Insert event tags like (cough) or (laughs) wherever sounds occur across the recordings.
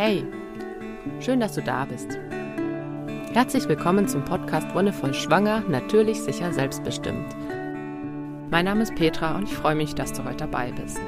Hey, schön, dass du da bist. Herzlich willkommen zum Podcast Wonnevoll Schwanger, natürlich, sicher, selbstbestimmt. Mein Name ist Petra und ich freue mich, dass du heute dabei bist.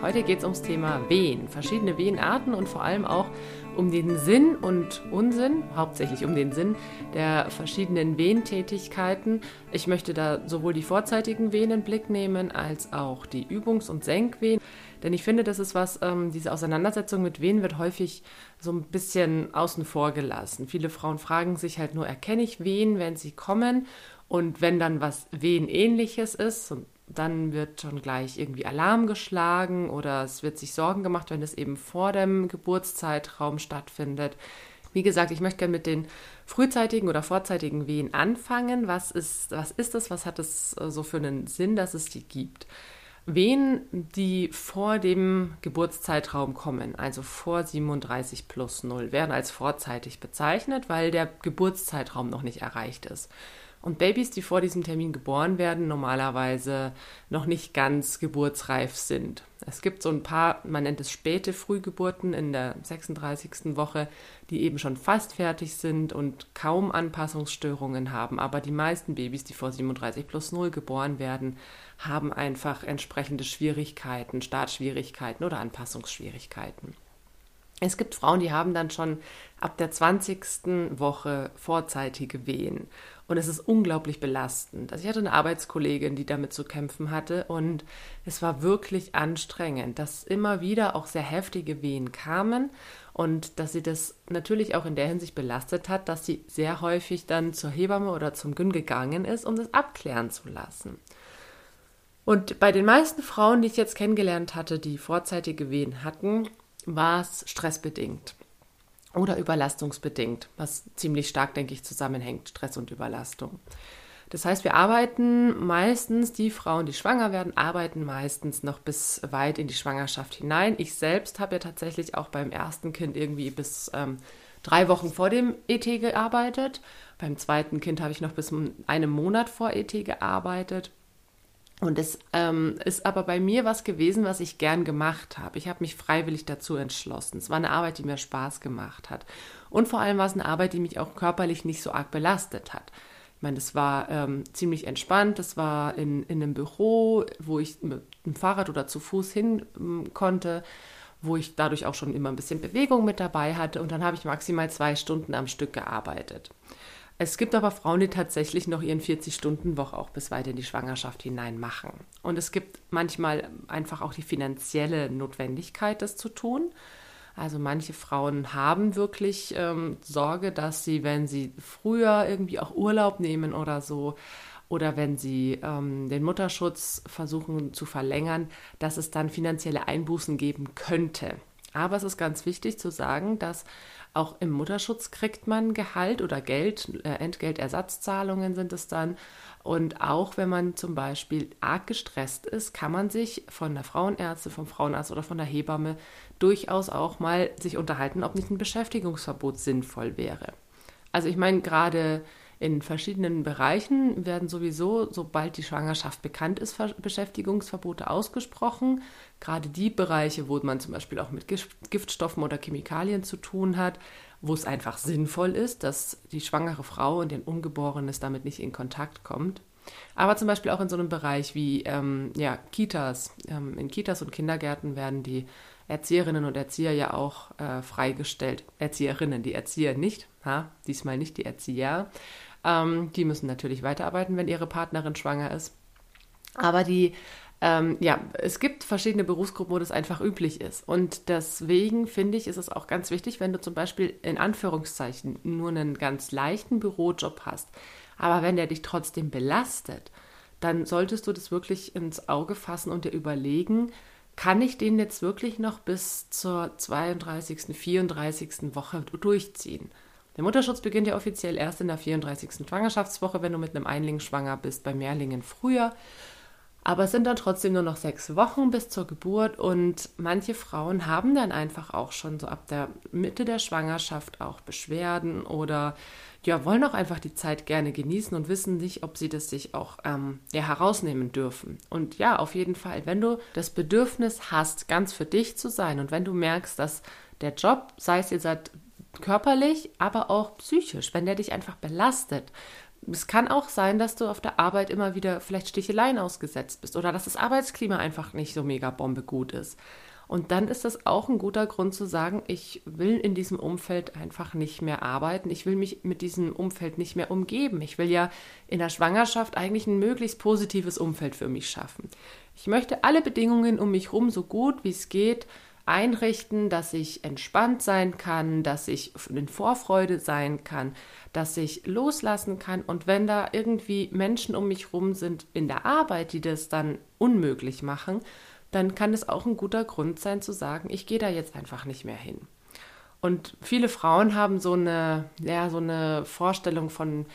Heute geht es ums Thema Wehen, verschiedene Wehenarten und vor allem auch um den Sinn und Unsinn, hauptsächlich um den Sinn der verschiedenen Wehentätigkeiten. Ich möchte da sowohl die vorzeitigen Wehen in Blick nehmen als auch die Übungs- und Senkwehen. Denn ich finde, das ist was, ähm, diese Auseinandersetzung mit Wehen wird häufig so ein bisschen außen vor gelassen. Viele Frauen fragen sich halt nur, erkenne ich Wehen, wenn sie kommen? Und wenn dann was Wehenähnliches ist, dann wird schon gleich irgendwie Alarm geschlagen oder es wird sich Sorgen gemacht, wenn es eben vor dem Geburtszeitraum stattfindet. Wie gesagt, ich möchte gerne mit den frühzeitigen oder vorzeitigen Wehen anfangen. Was ist, was ist das? Was hat es äh, so für einen Sinn, dass es die gibt? Wehen, die vor dem Geburtszeitraum kommen, also vor 37 plus 0, werden als vorzeitig bezeichnet, weil der Geburtszeitraum noch nicht erreicht ist. Und Babys, die vor diesem Termin geboren werden, normalerweise noch nicht ganz geburtsreif sind. Es gibt so ein paar, man nennt es späte Frühgeburten in der 36. Woche, die eben schon fast fertig sind und kaum Anpassungsstörungen haben. Aber die meisten Babys, die vor 37 plus 0 geboren werden, haben einfach entsprechende Schwierigkeiten, Startschwierigkeiten oder Anpassungsschwierigkeiten. Es gibt Frauen, die haben dann schon ab der 20. Woche vorzeitige Wehen. Und es ist unglaublich belastend. Also ich hatte eine Arbeitskollegin, die damit zu kämpfen hatte und es war wirklich anstrengend, dass immer wieder auch sehr heftige Wehen kamen und dass sie das natürlich auch in der Hinsicht belastet hat, dass sie sehr häufig dann zur Hebamme oder zum Gyn gegangen ist, um das abklären zu lassen. Und bei den meisten Frauen, die ich jetzt kennengelernt hatte, die vorzeitige Wehen hatten, war es stressbedingt oder überlastungsbedingt, was ziemlich stark, denke ich, zusammenhängt, Stress und Überlastung. Das heißt, wir arbeiten meistens, die Frauen, die schwanger werden, arbeiten meistens noch bis weit in die Schwangerschaft hinein. Ich selbst habe ja tatsächlich auch beim ersten Kind irgendwie bis ähm, drei Wochen vor dem ET gearbeitet. Beim zweiten Kind habe ich noch bis einem Monat vor ET gearbeitet. Und es ähm, ist aber bei mir was gewesen, was ich gern gemacht habe. Ich habe mich freiwillig dazu entschlossen. Es war eine Arbeit, die mir Spaß gemacht hat. Und vor allem war es eine Arbeit, die mich auch körperlich nicht so arg belastet hat. Ich meine, es war ähm, ziemlich entspannt. Es war in, in einem Büro, wo ich mit dem Fahrrad oder zu Fuß hin ähm, konnte, wo ich dadurch auch schon immer ein bisschen Bewegung mit dabei hatte. Und dann habe ich maximal zwei Stunden am Stück gearbeitet. Es gibt aber Frauen, die tatsächlich noch ihren 40-Stunden-Woche auch bis weit in die Schwangerschaft hinein machen. Und es gibt manchmal einfach auch die finanzielle Notwendigkeit, das zu tun. Also manche Frauen haben wirklich ähm, Sorge, dass sie, wenn sie früher irgendwie auch Urlaub nehmen oder so, oder wenn sie ähm, den Mutterschutz versuchen zu verlängern, dass es dann finanzielle Einbußen geben könnte. Aber es ist ganz wichtig zu sagen, dass auch im Mutterschutz kriegt man Gehalt oder Geld, äh, Entgeltersatzzahlungen sind es dann. Und auch wenn man zum Beispiel arg gestresst ist, kann man sich von der Frauenärzte, vom Frauenarzt oder von der Hebamme durchaus auch mal sich unterhalten, ob nicht ein Beschäftigungsverbot sinnvoll wäre. Also ich meine, gerade in verschiedenen Bereichen werden sowieso, sobald die Schwangerschaft bekannt ist, Beschäftigungsverbote ausgesprochen. Gerade die Bereiche, wo man zum Beispiel auch mit Giftstoffen oder Chemikalien zu tun hat, wo es einfach sinnvoll ist, dass die schwangere Frau und den Ungeborenes damit nicht in Kontakt kommt. Aber zum Beispiel auch in so einem Bereich wie ähm, ja, Kitas. Ähm, in Kitas und Kindergärten werden die Erzieherinnen und Erzieher ja auch äh, freigestellt. Erzieherinnen, die Erzieher nicht, ha? diesmal nicht die Erzieher. Ähm, die müssen natürlich weiterarbeiten, wenn ihre Partnerin schwanger ist. Aber die, ähm, ja, es gibt verschiedene Berufsgruppen, wo das einfach üblich ist. Und deswegen finde ich, ist es auch ganz wichtig, wenn du zum Beispiel in Anführungszeichen nur einen ganz leichten Bürojob hast, aber wenn der dich trotzdem belastet, dann solltest du das wirklich ins Auge fassen und dir überlegen, kann ich den jetzt wirklich noch bis zur 32., 34. Woche durchziehen? Der Mutterschutz beginnt ja offiziell erst in der 34. Schwangerschaftswoche, wenn du mit einem Einling schwanger bist, bei Mehrlingen früher. Aber es sind dann trotzdem nur noch sechs Wochen bis zur Geburt und manche Frauen haben dann einfach auch schon so ab der Mitte der Schwangerschaft auch Beschwerden oder ja, wollen auch einfach die Zeit gerne genießen und wissen nicht, ob sie das sich auch ähm, ja, herausnehmen dürfen. Und ja, auf jeden Fall, wenn du das Bedürfnis hast, ganz für dich zu sein und wenn du merkst, dass der Job, sei es jetzt körperlich, aber auch psychisch, wenn der dich einfach belastet, es kann auch sein, dass du auf der Arbeit immer wieder vielleicht Sticheleien ausgesetzt bist oder dass das Arbeitsklima einfach nicht so mega Bombe gut ist. Und dann ist das auch ein guter Grund zu sagen, ich will in diesem Umfeld einfach nicht mehr arbeiten. Ich will mich mit diesem Umfeld nicht mehr umgeben. Ich will ja in der Schwangerschaft eigentlich ein möglichst positives Umfeld für mich schaffen. Ich möchte alle Bedingungen um mich herum so gut wie es geht einrichten, dass ich entspannt sein kann, dass ich in Vorfreude sein kann, dass ich loslassen kann. Und wenn da irgendwie Menschen um mich rum sind in der Arbeit, die das dann unmöglich machen, dann kann es auch ein guter Grund sein zu sagen, ich gehe da jetzt einfach nicht mehr hin. Und viele Frauen haben so eine, ja, so eine Vorstellung von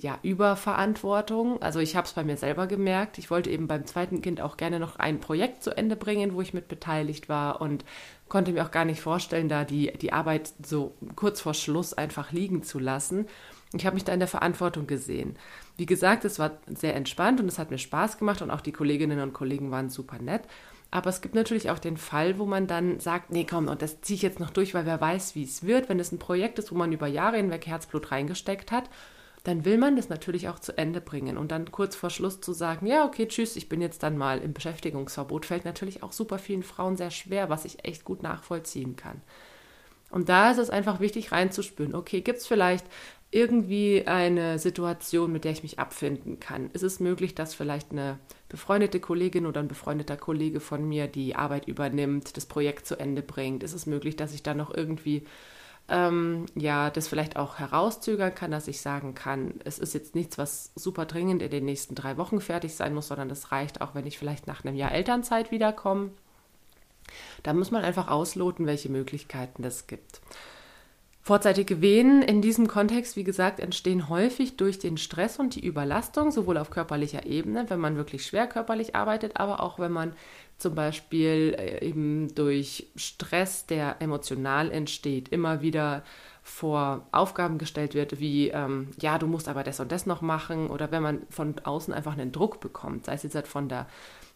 ja, Überverantwortung. Also ich habe es bei mir selber gemerkt. Ich wollte eben beim zweiten Kind auch gerne noch ein Projekt zu Ende bringen, wo ich mit beteiligt war und konnte mir auch gar nicht vorstellen, da die, die Arbeit so kurz vor Schluss einfach liegen zu lassen. Ich habe mich da in der Verantwortung gesehen. Wie gesagt, es war sehr entspannt und es hat mir Spaß gemacht und auch die Kolleginnen und Kollegen waren super nett. Aber es gibt natürlich auch den Fall, wo man dann sagt, nee, komm, und das ziehe ich jetzt noch durch, weil wer weiß, wie es wird. Wenn es ein Projekt ist, wo man über Jahre hinweg Herzblut reingesteckt hat dann will man das natürlich auch zu Ende bringen. Und dann kurz vor Schluss zu sagen, ja, okay, tschüss, ich bin jetzt dann mal im Beschäftigungsverbot, fällt natürlich auch super vielen Frauen sehr schwer, was ich echt gut nachvollziehen kann. Und da ist es einfach wichtig reinzuspüren, okay, gibt es vielleicht irgendwie eine Situation, mit der ich mich abfinden kann? Ist es möglich, dass vielleicht eine befreundete Kollegin oder ein befreundeter Kollege von mir die Arbeit übernimmt, das Projekt zu Ende bringt? Ist es möglich, dass ich dann noch irgendwie ähm, ja, das vielleicht auch herauszögern kann, dass ich sagen kann, es ist jetzt nichts, was super dringend in den nächsten drei Wochen fertig sein muss, sondern das reicht auch, wenn ich vielleicht nach einem Jahr Elternzeit wiederkomme. Da muss man einfach ausloten, welche Möglichkeiten es gibt. Vorzeitige Wehen in diesem Kontext, wie gesagt, entstehen häufig durch den Stress und die Überlastung, sowohl auf körperlicher Ebene, wenn man wirklich schwer körperlich arbeitet, aber auch wenn man zum Beispiel äh, eben durch Stress, der emotional entsteht, immer wieder vor Aufgaben gestellt wird, wie, ähm, ja, du musst aber das und das noch machen, oder wenn man von außen einfach einen Druck bekommt, sei es jetzt halt von der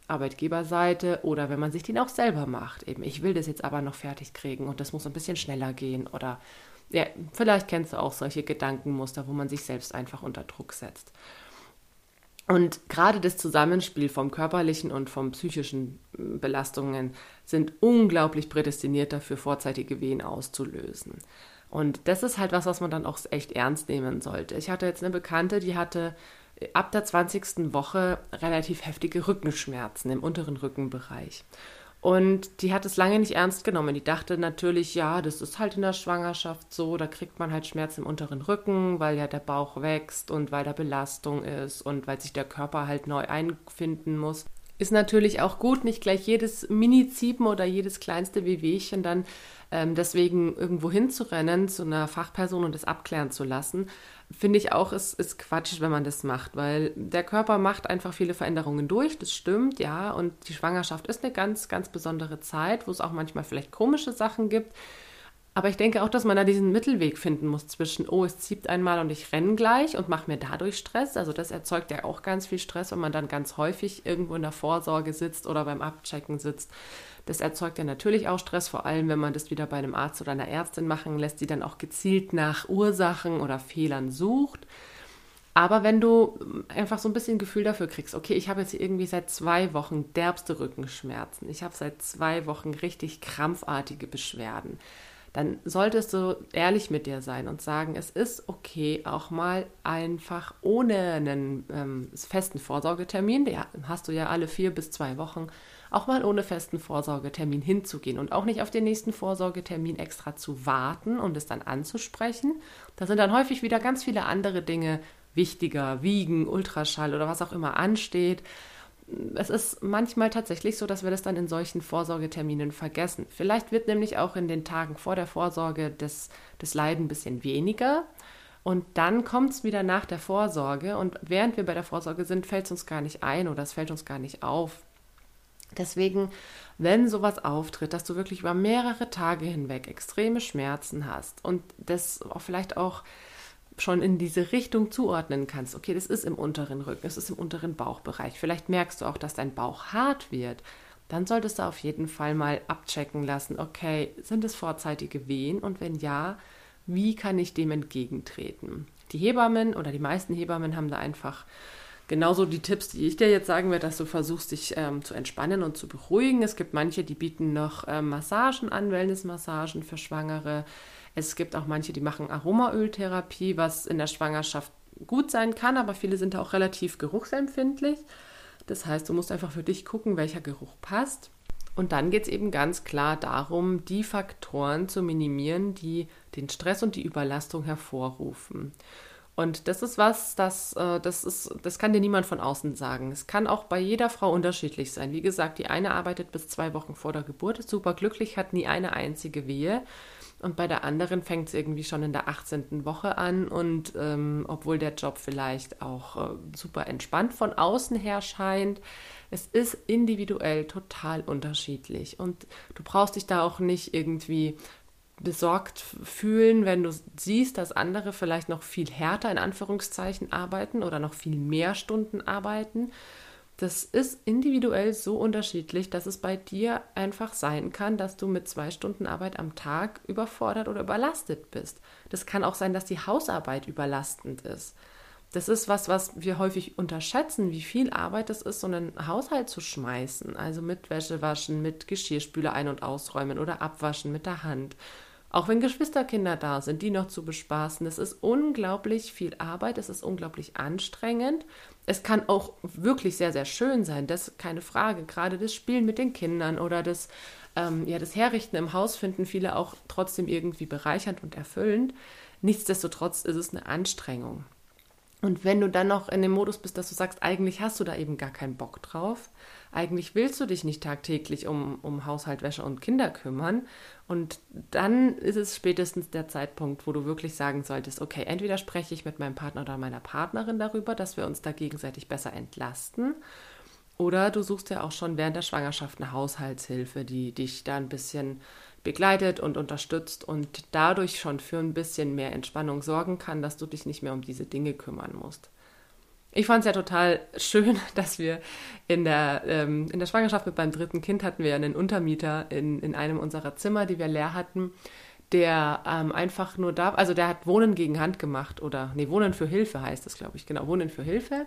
Arbeitgeberseite oder wenn man sich den auch selber macht. Eben, ich will das jetzt aber noch fertig kriegen und das muss ein bisschen schneller gehen oder ja, vielleicht kennst du auch solche Gedankenmuster, wo man sich selbst einfach unter Druck setzt. Und gerade das Zusammenspiel vom körperlichen und vom psychischen hm, Belastungen sind unglaublich prädestiniert dafür, vorzeitige Wehen auszulösen. Und das ist halt was, was man dann auch echt ernst nehmen sollte. Ich hatte jetzt eine Bekannte, die hatte ab der 20. Woche relativ heftige Rückenschmerzen im unteren Rückenbereich. Und die hat es lange nicht ernst genommen. Die dachte natürlich, ja, das ist halt in der Schwangerschaft so, da kriegt man halt Schmerz im unteren Rücken, weil ja der Bauch wächst und weil da Belastung ist und weil sich der Körper halt neu einfinden muss. Ist natürlich auch gut, nicht gleich jedes Mini-Ziepen oder jedes kleinste Wehwehchen dann ähm, deswegen irgendwo hinzurennen zu einer Fachperson und das abklären zu lassen, finde ich auch, ist, ist Quatsch, wenn man das macht, weil der Körper macht einfach viele Veränderungen durch, das stimmt, ja, und die Schwangerschaft ist eine ganz, ganz besondere Zeit, wo es auch manchmal vielleicht komische Sachen gibt. Aber ich denke auch, dass man da diesen Mittelweg finden muss zwischen, oh, es zieht einmal und ich renne gleich und mache mir dadurch Stress. Also das erzeugt ja auch ganz viel Stress, wenn man dann ganz häufig irgendwo in der Vorsorge sitzt oder beim Abchecken sitzt. Das erzeugt ja natürlich auch Stress, vor allem wenn man das wieder bei einem Arzt oder einer Ärztin machen lässt, die dann auch gezielt nach Ursachen oder Fehlern sucht. Aber wenn du einfach so ein bisschen Gefühl dafür kriegst, okay, ich habe jetzt irgendwie seit zwei Wochen derbste Rückenschmerzen, ich habe seit zwei Wochen richtig krampfartige Beschwerden, dann solltest du ehrlich mit dir sein und sagen, es ist okay, auch mal einfach ohne einen ähm, festen Vorsorgetermin, den hast du ja alle vier bis zwei Wochen, auch mal ohne festen Vorsorgetermin hinzugehen und auch nicht auf den nächsten Vorsorgetermin extra zu warten und es dann anzusprechen. Da sind dann häufig wieder ganz viele andere Dinge wichtiger, Wiegen, Ultraschall oder was auch immer ansteht es ist manchmal tatsächlich so, dass wir das dann in solchen Vorsorgeterminen vergessen. Vielleicht wird nämlich auch in den Tagen vor der Vorsorge das, das Leiden ein bisschen weniger. Und dann kommt es wieder nach der Vorsorge und während wir bei der Vorsorge sind, fällt es uns gar nicht ein oder es fällt uns gar nicht auf. Deswegen, wenn sowas auftritt, dass du wirklich über mehrere Tage hinweg extreme Schmerzen hast und das auch vielleicht auch schon in diese Richtung zuordnen kannst, okay, das ist im unteren Rücken, es ist im unteren Bauchbereich, vielleicht merkst du auch, dass dein Bauch hart wird, dann solltest du auf jeden Fall mal abchecken lassen, okay, sind es vorzeitige Wehen? Und wenn ja, wie kann ich dem entgegentreten? Die Hebammen oder die meisten Hebammen haben da einfach genauso die Tipps, die ich dir jetzt sagen werde, dass du versuchst, dich ähm, zu entspannen und zu beruhigen. Es gibt manche, die bieten noch ähm, Massagen an, Wellnessmassagen für Schwangere. Es gibt auch manche, die machen Aromaöltherapie, was in der Schwangerschaft gut sein kann, aber viele sind auch relativ geruchsempfindlich. Das heißt, du musst einfach für dich gucken, welcher Geruch passt. Und dann geht es eben ganz klar darum, die Faktoren zu minimieren, die den Stress und die Überlastung hervorrufen. Und das ist was, das, äh, das, ist, das kann dir niemand von außen sagen. Es kann auch bei jeder Frau unterschiedlich sein. Wie gesagt, die eine arbeitet bis zwei Wochen vor der Geburt, ist super glücklich, hat nie eine einzige Wehe. Und bei der anderen fängt es irgendwie schon in der 18. Woche an. Und ähm, obwohl der Job vielleicht auch äh, super entspannt von außen her scheint, es ist individuell total unterschiedlich. Und du brauchst dich da auch nicht irgendwie besorgt fühlen, wenn du siehst, dass andere vielleicht noch viel härter in Anführungszeichen arbeiten oder noch viel mehr Stunden arbeiten das ist individuell so unterschiedlich, dass es bei dir einfach sein kann, dass du mit zwei Stunden Arbeit am Tag überfordert oder überlastet bist. Das kann auch sein, dass die Hausarbeit überlastend ist. Das ist was, was wir häufig unterschätzen, wie viel Arbeit es ist, so einen Haushalt zu schmeißen. Also mit Wäsche waschen, mit Geschirrspüler ein- und ausräumen oder abwaschen mit der Hand. Auch wenn Geschwisterkinder da sind, die noch zu bespaßen. Es ist unglaublich viel Arbeit, es ist unglaublich anstrengend es kann auch wirklich sehr, sehr schön sein, das ist keine Frage. Gerade das Spielen mit den Kindern oder das, ähm, ja, das Herrichten im Haus finden viele auch trotzdem irgendwie bereichernd und erfüllend. Nichtsdestotrotz ist es eine Anstrengung. Und wenn du dann noch in dem Modus bist, dass du sagst, eigentlich hast du da eben gar keinen Bock drauf, eigentlich willst du dich nicht tagtäglich um, um Haushalt, Wäsche und Kinder kümmern. Und dann ist es spätestens der Zeitpunkt, wo du wirklich sagen solltest, okay, entweder spreche ich mit meinem Partner oder meiner Partnerin darüber, dass wir uns da gegenseitig besser entlasten. Oder du suchst ja auch schon während der Schwangerschaft eine Haushaltshilfe, die dich da ein bisschen begleitet und unterstützt und dadurch schon für ein bisschen mehr Entspannung sorgen kann, dass du dich nicht mehr um diese Dinge kümmern musst. Ich fand es ja total schön, (laughs) dass wir in der, ähm, in der Schwangerschaft mit meinem dritten Kind hatten wir einen Untermieter in, in einem unserer Zimmer, die wir leer hatten, der ähm, einfach nur da, also der hat Wohnen gegen Hand gemacht oder, nee, Wohnen für Hilfe heißt das, glaube ich, genau, Wohnen für Hilfe.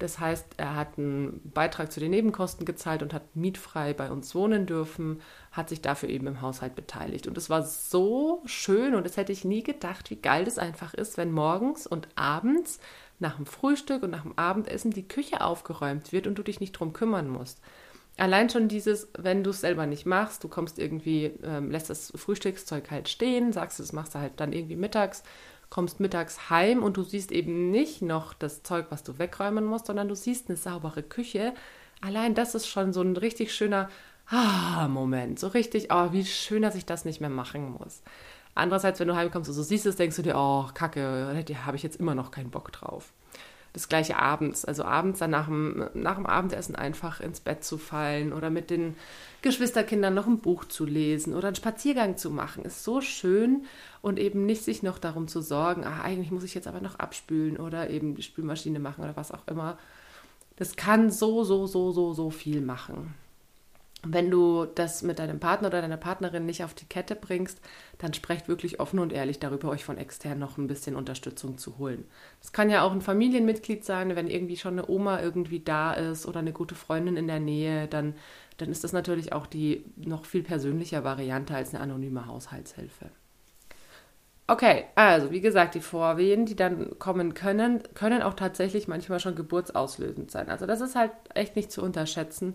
Das heißt, er hat einen Beitrag zu den Nebenkosten gezahlt und hat mietfrei bei uns wohnen dürfen, hat sich dafür eben im Haushalt beteiligt. Und es war so schön und das hätte ich nie gedacht, wie geil das einfach ist, wenn morgens und abends nach dem Frühstück und nach dem Abendessen die Küche aufgeräumt wird und du dich nicht drum kümmern musst. Allein schon dieses, wenn du es selber nicht machst, du kommst irgendwie, ähm, lässt das Frühstückszeug halt stehen, sagst, das machst du halt dann irgendwie mittags, kommst mittags heim und du siehst eben nicht noch das Zeug, was du wegräumen musst, sondern du siehst eine saubere Küche. Allein das ist schon so ein richtig schöner ah, Moment. So richtig, oh, wie schön, dass ich das nicht mehr machen muss. Andererseits, wenn du heimkommst und so siehst es, denkst du dir, oh, kacke, da habe ich jetzt immer noch keinen Bock drauf. Das gleiche abends, also abends dann nach dem, nach dem Abendessen einfach ins Bett zu fallen oder mit den Geschwisterkindern noch ein Buch zu lesen oder einen Spaziergang zu machen, ist so schön und eben nicht sich noch darum zu sorgen, ah, eigentlich muss ich jetzt aber noch abspülen oder eben die Spülmaschine machen oder was auch immer. Das kann so, so, so, so, so viel machen wenn du das mit deinem Partner oder deiner Partnerin nicht auf die Kette bringst, dann sprecht wirklich offen und ehrlich darüber, euch von extern noch ein bisschen Unterstützung zu holen. Das kann ja auch ein Familienmitglied sein, wenn irgendwie schon eine Oma irgendwie da ist oder eine gute Freundin in der Nähe, dann, dann ist das natürlich auch die noch viel persönlicher Variante als eine anonyme Haushaltshilfe. Okay, also wie gesagt, die Vorwehen, die dann kommen können, können auch tatsächlich manchmal schon geburtsauslösend sein. Also das ist halt echt nicht zu unterschätzen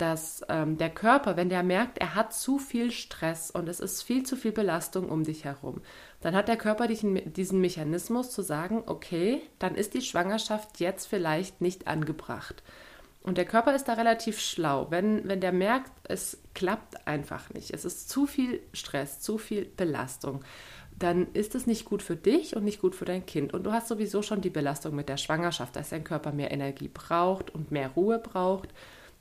dass ähm, der Körper, wenn der merkt, er hat zu viel Stress und es ist viel zu viel Belastung um dich herum, dann hat der Körper diesen, Mechanismus zu sagen, okay, dann ist die Schwangerschaft jetzt vielleicht nicht angebracht. Und der Körper ist da relativ schlau. Wenn, wenn der merkt, es klappt einfach nicht, es ist zu viel Stress, zu viel Belastung, dann ist es nicht gut für dich und nicht gut für dein Kind. Und du hast sowieso schon die Belastung mit der Schwangerschaft, dass dein Körper mehr Energie braucht und mehr Ruhe braucht.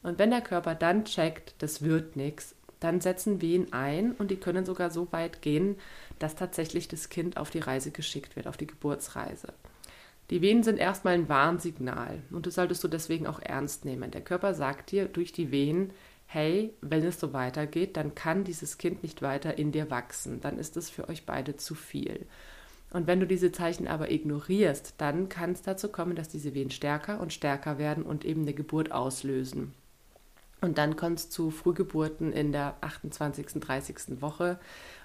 Und wenn der Körper dann checkt, das wird nichts, dann setzen Wehen ein und die können sogar so weit gehen, dass tatsächlich das Kind auf die Reise geschickt wird, auf die Geburtsreise. Die Wehen sind erstmal ein Warnsignal und das solltest du deswegen auch ernst nehmen. Der Körper sagt dir durch die Wehen, hey, wenn es so weitergeht, dann kann dieses Kind nicht weiter in dir wachsen, dann ist es für euch beide zu viel. Und wenn du diese Zeichen aber ignorierst, dann kann es dazu kommen, dass diese Wehen stärker und stärker werden und eben eine Geburt auslösen. Und dann kommt es zu Frühgeburten in der 28., 30. Woche,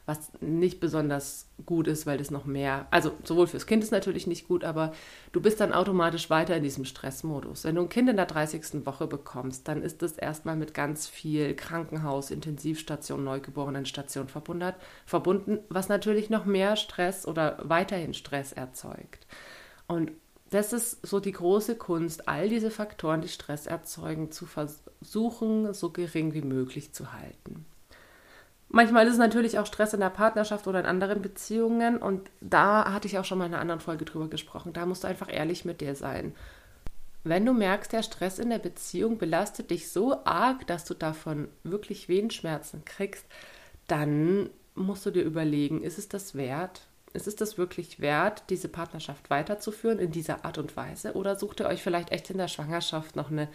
was nicht besonders gut ist, weil das noch mehr, also sowohl fürs Kind ist natürlich nicht gut, aber du bist dann automatisch weiter in diesem Stressmodus. Wenn du ein Kind in der 30. Woche bekommst, dann ist das erstmal mit ganz viel Krankenhaus, Intensivstation, Neugeborenenstation verbunden, was natürlich noch mehr Stress oder weiterhin Stress erzeugt. Und das ist so die große Kunst, all diese Faktoren, die Stress erzeugen, zu versuchen, so gering wie möglich zu halten. Manchmal ist es natürlich auch Stress in der Partnerschaft oder in anderen Beziehungen und da hatte ich auch schon mal in einer anderen Folge drüber gesprochen. Da musst du einfach ehrlich mit dir sein. Wenn du merkst, der Stress in der Beziehung belastet dich so arg, dass du davon wirklich Wehenschmerzen kriegst, dann musst du dir überlegen, ist es das wert? Ist es wirklich wert, diese Partnerschaft weiterzuführen in dieser Art und Weise? Oder sucht ihr euch vielleicht echt in der Schwangerschaft noch eine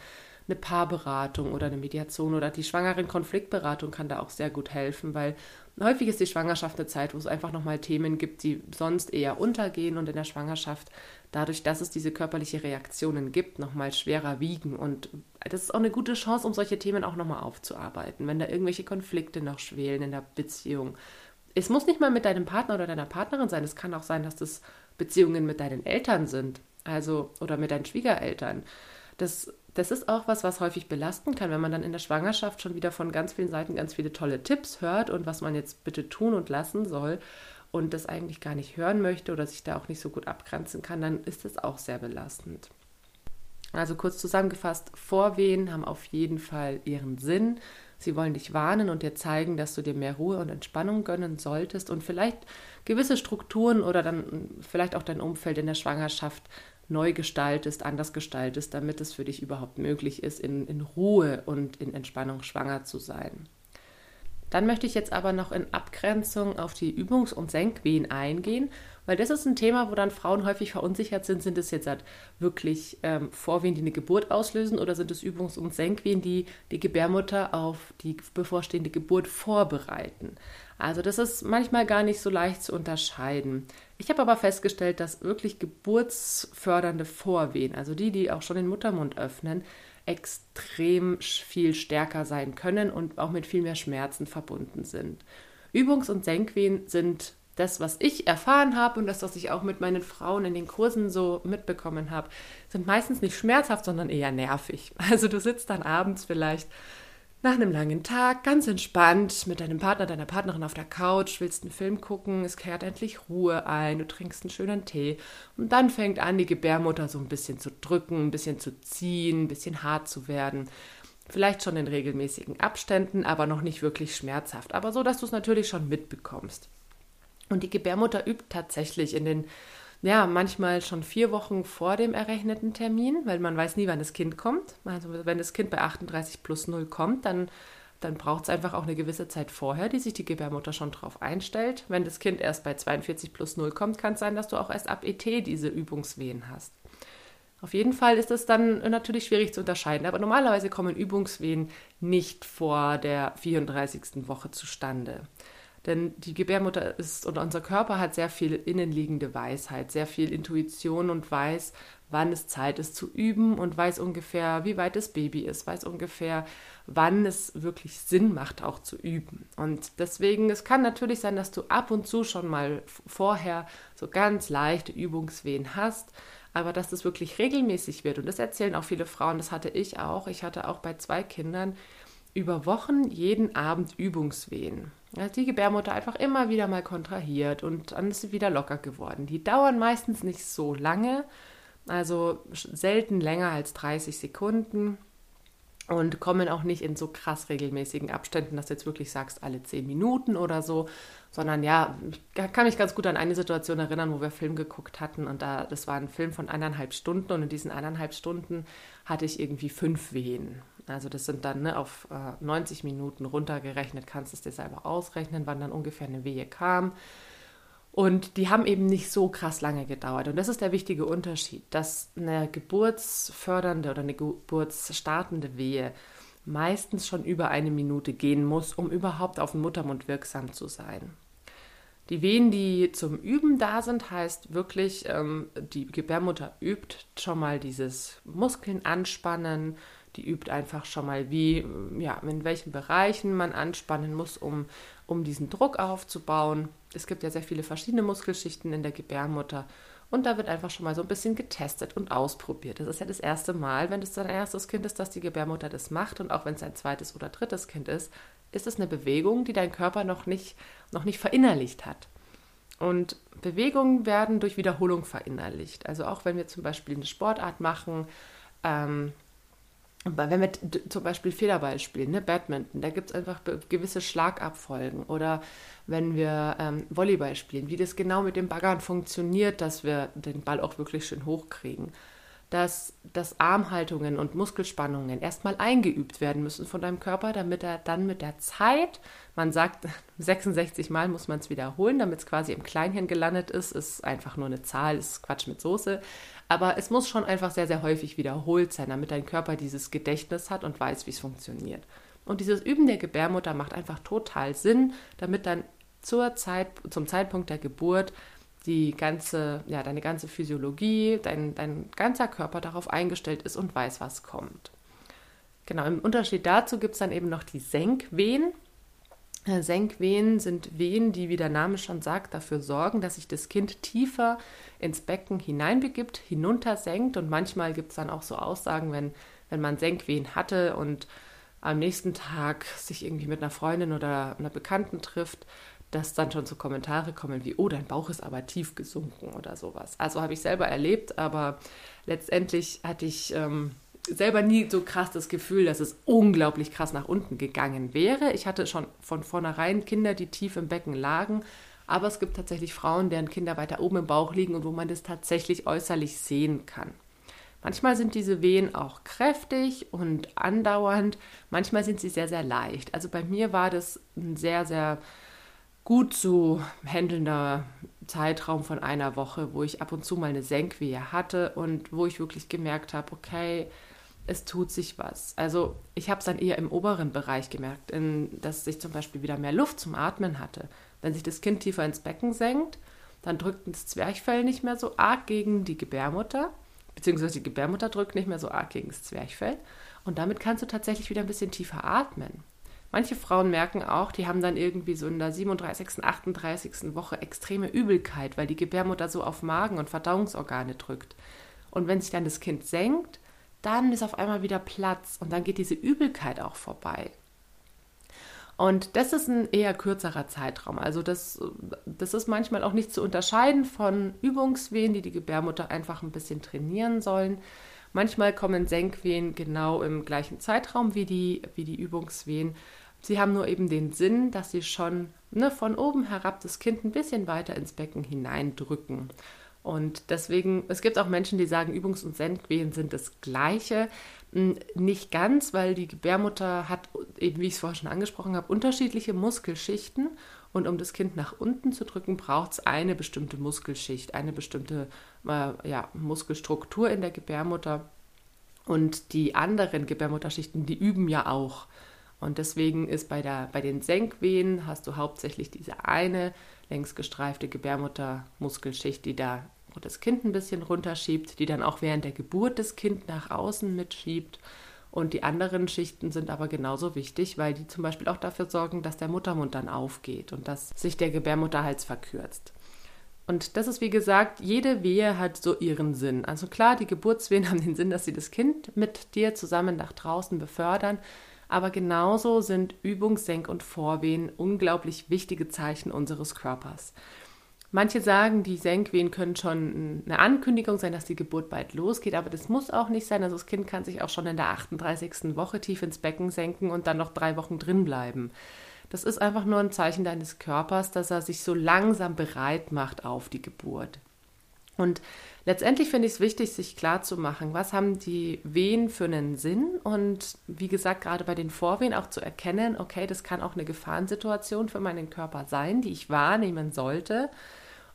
eine Paarberatung oder eine Mediation oder die schwangeren Konfliktberatung kann da auch sehr gut helfen, weil häufig ist die Schwangerschaft eine Zeit, wo es einfach nochmal Themen gibt, die sonst eher untergehen und in der Schwangerschaft dadurch, dass es diese körperliche Reaktionen gibt, nochmal schwerer wiegen und das ist auch eine gute Chance, um solche Themen auch nochmal aufzuarbeiten, wenn da irgendwelche Konflikte noch schwelen in der Beziehung. Es muss nicht mal mit deinem Partner oder deiner Partnerin sein, es kann auch sein, dass das Beziehungen mit deinen Eltern sind, also oder mit deinen Schwiegereltern. Das das ist auch was, was häufig belasten kann, wenn man dann in der Schwangerschaft schon wieder von ganz vielen Seiten ganz viele tolle Tipps hört und was man jetzt bitte tun und lassen soll und das eigentlich gar nicht hören möchte oder sich da auch nicht so gut abgrenzen kann, dann ist das auch sehr belastend. Also kurz zusammengefasst, Vorwehen haben auf jeden Fall ihren Sinn. Sie wollen dich warnen und dir zeigen, dass du dir mehr Ruhe und Entspannung gönnen solltest und vielleicht gewisse Strukturen oder dann vielleicht auch dein Umfeld in der Schwangerschaft neu gestaltest, anders gestaltest, damit es für dich überhaupt möglich ist, in, in Ruhe und in Entspannung schwanger zu sein. Dann möchte ich jetzt aber noch in Abgrenzung auf die Übungs- und Senkwehen eingehen, weil das ist ein Thema, wo dann Frauen häufig verunsichert sind. Sind es jetzt halt wirklich ähm, Vorwehen, die eine Geburt auslösen, oder sind es Übungs- und Senkwehen, die die Gebärmutter auf die bevorstehende Geburt vorbereiten? Also das ist manchmal gar nicht so leicht zu unterscheiden. Ich habe aber festgestellt, dass wirklich geburtsfördernde Vorwehen, also die, die auch schon den Muttermund öffnen, extrem viel stärker sein können und auch mit viel mehr Schmerzen verbunden sind. Übungs- und Senkwehen sind das, was ich erfahren habe und das, was ich auch mit meinen Frauen in den Kursen so mitbekommen habe, sind meistens nicht schmerzhaft, sondern eher nervig. (laughs) Also du sitzt dann abends vielleicht nach einem langen Tag ganz entspannt mit deinem Partner, deiner Partnerin auf der Couch, willst einen Film gucken, es kehrt endlich Ruhe ein, du trinkst einen schönen Tee und dann fängt an, die Gebärmutter so ein bisschen zu drücken, ein bisschen zu ziehen, ein bisschen hart zu werden. Vielleicht schon in regelmäßigen Abständen, aber noch nicht wirklich schmerzhaft, aber so, dass du es natürlich schon mitbekommst. Und die Gebärmutter übt tatsächlich in den ja, manchmal schon vier Wochen vor dem errechneten Termin, weil man weiß nie, wann das Kind kommt. Also wenn das Kind bei 38 plus 0 kommt, dann, dann braucht es einfach auch eine gewisse Zeit vorher, die sich die Gebärmutter schon drauf einstellt. Wenn das Kind erst bei 42 plus 0 kommt, kann es sein, dass du auch erst ab ET diese Übungswehen hast. Auf jeden Fall ist es dann natürlich schwierig zu unterscheiden, aber normalerweise kommen Übungswehen nicht vor der 34. Woche zustande. Denn die Gebärmutter ist oder unser Körper hat sehr viel innenliegende Weisheit, sehr viel Intuition und weiß, wann es Zeit ist zu üben und weiß ungefähr, wie weit das Baby ist, weiß ungefähr, wann es wirklich Sinn macht, auch zu üben. Und deswegen, es kann natürlich sein, dass du ab und zu schon mal vorher so ganz leichte Übungswehen hast, aber dass das wirklich regelmäßig wird. Und das erzählen auch viele Frauen, das hatte ich auch. Ich hatte auch bei zwei Kindern über Wochen jeden Abend Übungswehen. Ist die Gebärmutter einfach immer wieder mal kontrahiert und dann ist sie wieder locker geworden. Die dauern meistens nicht so lange, also selten länger als 30 Sekunden. und kommen auch nicht in so krass regelmäßigen Abständen, dass du jetzt wirklich sagst, alle zehn Minuten oder so, sondern ja, ich kann mich ganz gut an eine Situation erinnern, wo wir Film geguckt hatten und da, das war ein Film von eineinhalb Stunden und in diesen eineinhalb Stunden hatte ich irgendwie fünf Wehen. Also das sind dann ne, auf äh, 90 Minuten runtergerechnet, kannst du es dir selber ausrechnen, wann dann ungefähr eine Wehe kam. Und die haben eben nicht so krass lange gedauert. Und das ist der wichtige Unterschied, dass eine geburtsfördernde oder eine geburtsstartende Wehe meistens schon über eine Minute gehen muss, um überhaupt auf den Muttermund wirksam zu sein. Die Wehen, die zum Üben da sind, heißt wirklich, ähm, die Gebärmutter übt schon mal dieses Muskeln anspannen, die übt einfach schon mal, wie, ja, in welchen Bereichen man anspannen muss, um, um diesen Druck aufzubauen. Es gibt ja sehr viele verschiedene Muskelschichten in der Gebärmutter und da wird einfach schon mal so ein bisschen getestet und ausprobiert. Das ist ja das erste Mal, wenn es dein erstes Kind ist, dass die Gebärmutter das macht und auch wenn es ein zweites oder drittes Kind ist, ist es eine Bewegung, die dein Körper noch nicht, noch nicht verinnerlicht hat. Und Bewegungen werden durch Wiederholung verinnerlicht. Also auch wenn wir zum Beispiel eine Sportart machen, ähm, wenn wir zum Beispiel Federball spielen, ne, Badminton, da gibt es einfach gewisse Schlagabfolgen. Oder wenn wir ähm, Volleyball spielen, wie das genau mit dem Baggern funktioniert, dass wir den Ball auch wirklich schön hochkriegen. Dass, dass Armhaltungen und Muskelspannungen erstmal eingeübt werden müssen von deinem Körper, damit er dann mit der Zeit, man sagt (laughs) 66 Mal muss man es wiederholen, damit es quasi im Kleinhirn gelandet ist, ist einfach nur eine Zahl, ist Quatsch mit Soße. Aber es muss schon einfach sehr, sehr häufig wiederholt sein, damit dein Körper dieses Gedächtnis hat und weiß, wie es funktioniert. Und dieses Üben der Gebärmutter macht einfach total Sinn, damit dann zur Zeit, zum Zeitpunkt der Geburt die ganze, ja, deine ganze Physiologie, dein, dein ganzer Körper darauf eingestellt ist und weiß, was kommt. Genau, im Unterschied dazu gibt es dann eben noch die Senkwehen. Äh, Senkwehen sind Wehen, die, wie der Name schon sagt, dafür sorgen, dass sich das Kind tiefer ins Becken hineinbegibt, hinuntersenkt. Und manchmal gibt es dann auch so Aussagen, wenn, wenn man Senkwehen hatte und am nächsten Tag sich irgendwie mit einer Freundin oder einer Bekannten trifft, dass dann schon so Kommentare kommen wie, oh, dein Bauch ist aber tief gesunken oder sowas. Also habe ich selber erlebt, aber letztendlich hatte ich ähm, selber nie so krass das Gefühl, dass es unglaublich krass nach unten gegangen wäre. Ich hatte schon von vornherein Kinder, die tief im Becken lagen, aber es gibt tatsächlich Frauen, deren Kinder weiter oben im Bauch liegen und wo man das tatsächlich äußerlich sehen kann. Manchmal sind diese Wehen auch kräftig und andauernd, manchmal sind sie sehr, sehr leicht. Also bei mir war das ein sehr, sehr gut zu handelnder Zeitraum von einer Woche, wo ich ab und zu mal eine Senkwehe hatte und wo ich wirklich gemerkt habe, okay, es tut sich was. Also ich habe es dann eher im oberen Bereich gemerkt, in, dass ich zum Beispiel wieder mehr Luft zum Atmen hatte. Wenn sich das Kind tiefer ins Becken senkt, dann drückt das Zwerchfell nicht mehr so arg gegen die Gebärmutter, beziehungsweise die Gebärmutter drückt nicht mehr so arg gegen das Zwerchfell. Und damit kannst du tatsächlich wieder ein bisschen tiefer atmen. Manche Frauen merken auch, die haben dann irgendwie so in der 37., 38. Woche extreme Übelkeit, weil die Gebärmutter so auf Magen und Verdauungsorgane drückt. Und wenn sich dann das Kind senkt, dann ist auf einmal wieder Platz und dann geht diese Übelkeit auch vorbei. Und das ist ein eher kürzerer Zeitraum. Also das, das ist manchmal auch nicht zu unterscheiden von Übungswehen, die die Gebärmutter einfach ein bisschen trainieren sollen. Manchmal kommen Senkwehen genau im gleichen Zeitraum wie die, wie die Übungswehen. Sie haben nur eben den Sinn, dass sie schon ne, von oben herab das Kind ein bisschen weiter ins Becken hineindrücken. Und deswegen, es gibt auch Menschen, die sagen, Übungs- und Senkwehen sind das Gleiche. Hm, nicht ganz, weil die Gebärmutter hat, eben wie ich es vorher schon angesprochen habe, unterschiedliche Muskelschichten. Und um das Kind nach unten zu drücken, braucht es eine bestimmte Muskelschicht, eine bestimmte äh, ja, Muskelstruktur in der Gebärmutter. Und die anderen Gebärmutterschichten, die üben ja auch. Und deswegen ist bei, der, bei den Senkwehen hast du hauptsächlich diese eine längs gestreifte Gebärmuttermuskelschicht, die da das Kind ein bisschen runterschiebt, die dann auch während der Geburt das Kind nach außen mitschiebt. Und die anderen Schichten sind aber genauso wichtig, weil die zum Beispiel auch dafür sorgen, dass der Muttermund dann aufgeht und dass sich der Gebärmutterhals verkürzt. Und das ist wie gesagt, jede Wehe hat so ihren Sinn. Also klar, die Geburtswehen (laughs) haben den Sinn, dass sie das Kind mit dir zusammen nach draußen befördern. Aber genauso sind Übungs-, Senk- und Vorwehen unglaublich wichtige Zeichen unseres Körpers. Manche sagen, die Senkwehen können schon eine Ankündigung sein, dass die Geburt bald losgeht, aber das muss auch nicht sein. Also das Kind kann sich auch schon in der 38. Woche tief ins Becken senken und dann noch drei Wochen drin bleiben. Das ist einfach nur ein Zeichen deines Körpers, dass er sich so langsam bereit macht auf die Geburt. Und letztendlich finde ich es wichtig, sich klar zu machen, was haben die Wehen für einen Sinn und wie gesagt, gerade bei den Vorwehen auch zu erkennen, okay, das kann auch eine Gefahrensituation für meinen Körper sein, die ich wahrnehmen sollte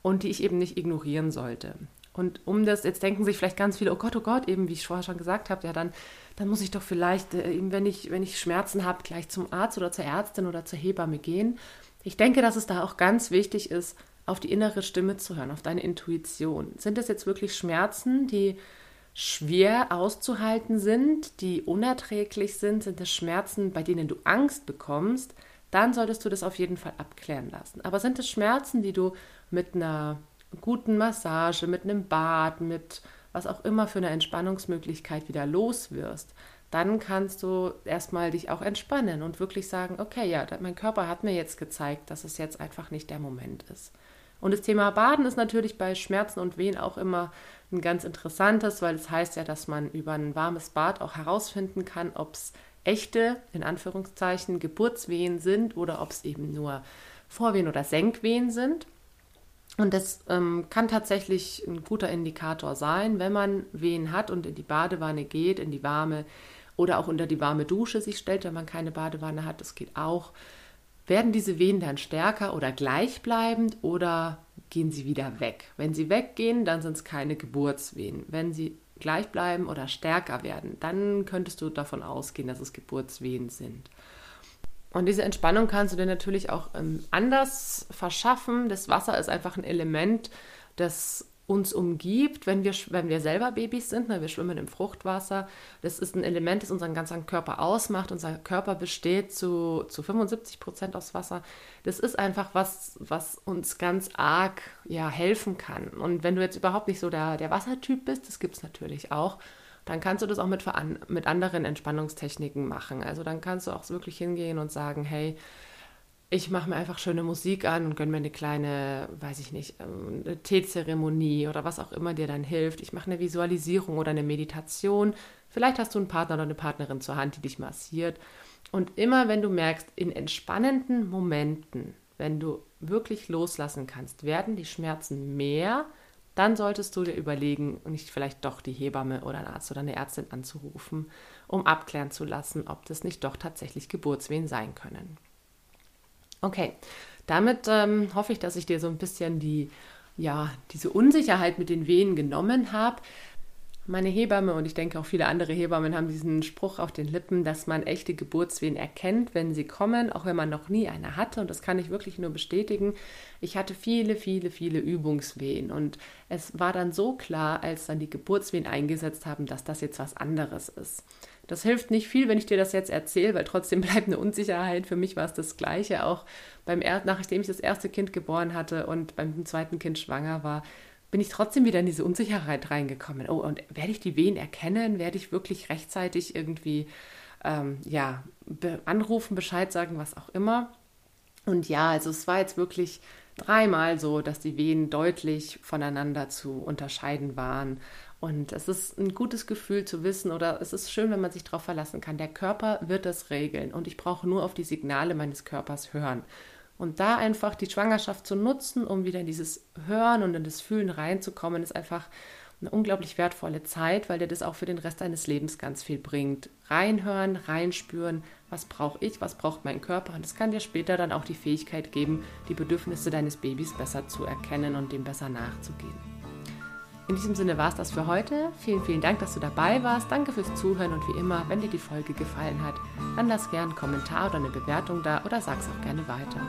und die ich eben nicht ignorieren sollte. Und um das, jetzt denken sich vielleicht ganz viele, oh Gott, oh Gott, eben wie ich vorher schon gesagt habe, ja, dann, dann muss ich doch vielleicht, äh, eben wenn ich, wenn ich Schmerzen habe, gleich zum Arzt oder zur Ärztin oder zur Hebamme gehen. Ich denke, dass es da auch ganz wichtig ist, auf die innere Stimme zu hören, auf deine Intuition. Sind es jetzt wirklich Schmerzen, die schwer auszuhalten sind, die unerträglich sind? Sind es Schmerzen, bei denen du Angst bekommst? Dann solltest du das auf jeden Fall abklären lassen. Aber sind es Schmerzen, die du mit einer guten Massage, mit einem Bad, mit was auch immer für eine Entspannungsmöglichkeit wieder los wirst, dann kannst du erstmal dich auch entspannen und wirklich sagen, okay, ja, mein Körper hat mir jetzt gezeigt, dass es jetzt einfach nicht der Moment ist. Und das Thema Baden ist natürlich bei Schmerzen und Wehen auch immer ein ganz interessantes, weil es heißt ja, dass man über ein warmes Bad auch herausfinden kann, ob es echte, in Anführungszeichen, Geburtswehen sind oder ob es eben nur Vorwehen oder Senkwehen sind. Und das ähm, kann tatsächlich ein guter Indikator sein, wenn man Wehen hat und in die Badewanne geht, in die warme oder auch unter die warme Dusche sich stellt, wenn man keine Badewanne hat, das geht auch werden diese Wehen dann stärker oder gleichbleibend oder gehen sie wieder weg? Wenn sie weggehen, dann sind es keine Geburtswehen. Wenn sie gleich bleiben oder stärker werden, dann könntest du davon ausgehen, dass es Geburtswehen sind. Und diese Entspannung kannst du dir natürlich auch ähm, anders verschaffen. Das Wasser ist einfach ein Element, das uns umgibt, wenn wir, wenn wir selber Babys sind, ne, wir schwimmen im Fruchtwasser. Das ist ein Element, das unseren ganzen Körper ausmacht. Unser Körper besteht zu, zu 75 Prozent aus Wasser. Das ist einfach was, was uns ganz arg ja, helfen kann. Und wenn du jetzt überhaupt nicht so der, der Wassertyp bist, das gibt es natürlich auch, dann kannst du das auch mit, mit anderen Entspannungstechniken machen. Also dann kannst du auch wirklich hingehen und sagen, hey, ich mache mir einfach schöne Musik an und gönne mir eine kleine, weiß ich nicht, ähm, eine Teezeremonie oder was auch immer dir dann hilft. Ich mache eine Visualisierung oder eine Meditation. Vielleicht hast du einen Partner oder eine Partnerin zur Hand, die dich massiert. Und immer wenn du merkst, in entspannenden Momenten, wenn du wirklich loslassen kannst, werden die Schmerzen mehr, dann solltest du dir überlegen, nicht vielleicht doch die Hebamme oder einen Arzt oder eine Ärztin anzurufen, um abklären zu lassen, ob das nicht doch tatsächlich Geburtswehen sein können. Okay, damit ähm, hoffe ich, dass ich dir so ein bisschen die, ja, diese Unsicherheit mit den Wehen genommen habe. Meine Hebamme und ich denke auch viele andere Hebammen haben diesen Spruch auf den Lippen, dass man echte Geburtswehen erkennt, wenn sie kommen, auch wenn man noch nie eine hatte. Und das kann ich wirklich nur bestätigen. Ich hatte viele, viele, viele Übungswehen. Und es war dann so klar, als dann die Geburtswehen eingesetzt haben, dass das jetzt was anderes ist. Das hilft nicht viel, wenn ich dir das jetzt erzähle, weil trotzdem (laughs) bleibt eine Unsicherheit. Für mich war es das Gleiche. Auch beim er nachdem ich das erste Kind geboren hatte und beim zweiten Kind schwanger war, bin ich trotzdem wieder in diese Unsicherheit reingekommen. Oh, und werde ich die Wehen erkennen? Werde ich wirklich rechtzeitig irgendwie ähm, ja, be anrufen, Bescheid sagen, was auch immer? Und ja, also es war jetzt wirklich dreimal so, dass die Wehen deutlich voneinander zu unterscheiden waren. Und es ist ein gutes Gefühl zu wissen oder es ist schön, wenn man sich darauf verlassen kann. Der Körper wird das regeln und ich brauche nur auf die Signale meines Körpers hören. Und da einfach die Schwangerschaft zu nutzen, um wieder in dieses Hören und in das Fühlen reinzukommen, ist einfach eine unglaublich wertvolle Zeit, weil dir das auch für den Rest deines Lebens ganz viel bringt. Reinhören, reinspüren, was brauche ich, was braucht mein Körper. Und das kann dir später dann auch die Fähigkeit geben, die Bedürfnisse deines Babys besser zu erkennen und dem besser nachzugehen. In diesem Sinne war es das für heute. Vielen, vielen Dank, dass du dabei warst. Danke fürs Zuhören und wie immer, wenn dir die Folge gefallen hat, dann lass gerne einen Kommentar oder eine Bewertung da oder sag's auch gerne weiter.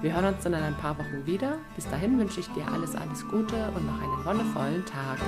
Wir hören uns dann in ein paar Wochen wieder. Bis dahin wünsche ich dir alles, alles Gute und noch einen wonnevollen Tag.